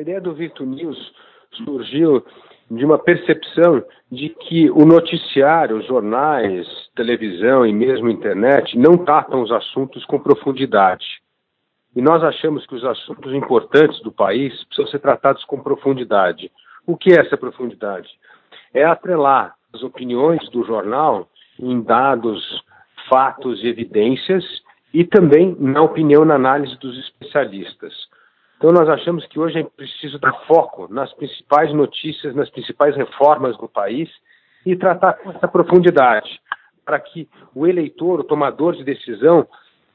A ideia do Virtu News surgiu de uma percepção de que o noticiário, jornais, televisão e mesmo internet não tratam os assuntos com profundidade. E nós achamos que os assuntos importantes do país precisam ser tratados com profundidade. O que é essa profundidade? É atrelar as opiniões do jornal em dados, fatos e evidências e também na opinião, na análise dos especialistas. Então, nós achamos que hoje é preciso dar foco nas principais notícias, nas principais reformas do país e tratar com essa profundidade, para que o eleitor, o tomador de decisão,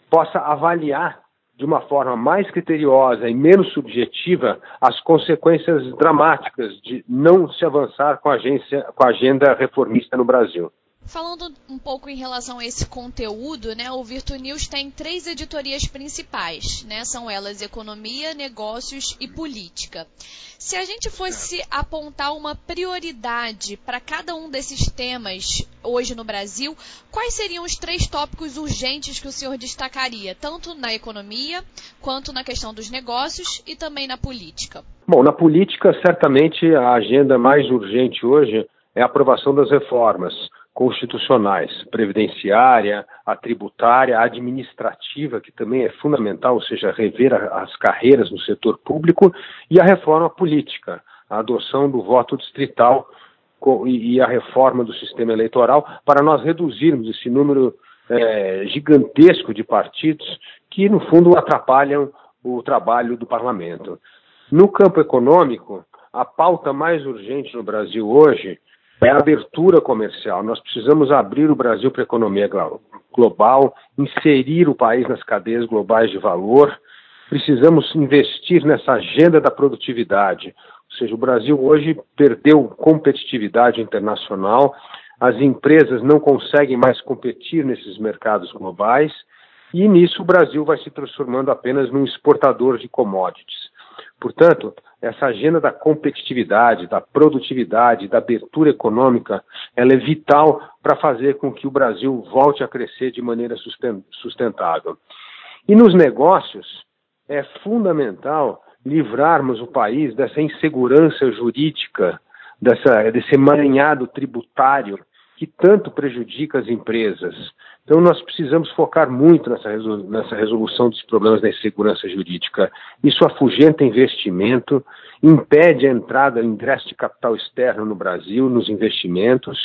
possa avaliar de uma forma mais criteriosa e menos subjetiva as consequências dramáticas de não se avançar com a, agência, com a agenda reformista no Brasil. Falando um pouco em relação a esse conteúdo, né, o Virtu News tem três editorias principais, né, são elas economia, negócios e política. Se a gente fosse apontar uma prioridade para cada um desses temas hoje no Brasil, quais seriam os três tópicos urgentes que o senhor destacaria, tanto na economia, quanto na questão dos negócios e também na política? Bom, na política, certamente a agenda mais urgente hoje é a aprovação das reformas constitucionais, previdenciária, a tributária, a administrativa, que também é fundamental, ou seja, rever as carreiras no setor público, e a reforma política, a adoção do voto distrital e, e a reforma do sistema eleitoral, para nós reduzirmos esse número é, gigantesco de partidos que, no fundo, atrapalham o trabalho do parlamento. No campo econômico, a pauta mais urgente no Brasil hoje é a abertura comercial. Nós precisamos abrir o Brasil para a economia global, inserir o país nas cadeias globais de valor. Precisamos investir nessa agenda da produtividade. Ou seja, o Brasil hoje perdeu competitividade internacional, as empresas não conseguem mais competir nesses mercados globais e nisso o Brasil vai se transformando apenas num exportador de commodities. Portanto, essa agenda da competitividade, da produtividade, da abertura econômica, ela é vital para fazer com que o Brasil volte a crescer de maneira sustentável. E nos negócios, é fundamental livrarmos o país dessa insegurança jurídica, dessa, desse emaranhado tributário que tanto prejudica as empresas. Então, nós precisamos focar muito nessa, nessa resolução dos problemas da insegurança jurídica. Isso afugenta investimento, impede a entrada, o ingresso de capital externo no Brasil, nos investimentos,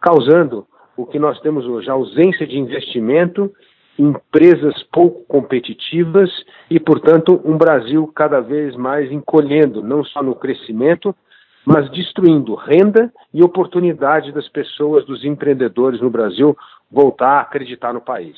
causando o que nós temos hoje, ausência de investimento, empresas pouco competitivas e, portanto, um Brasil cada vez mais encolhendo, não só no crescimento, mas destruindo renda e oportunidade das pessoas, dos empreendedores no Brasil voltar a acreditar no país.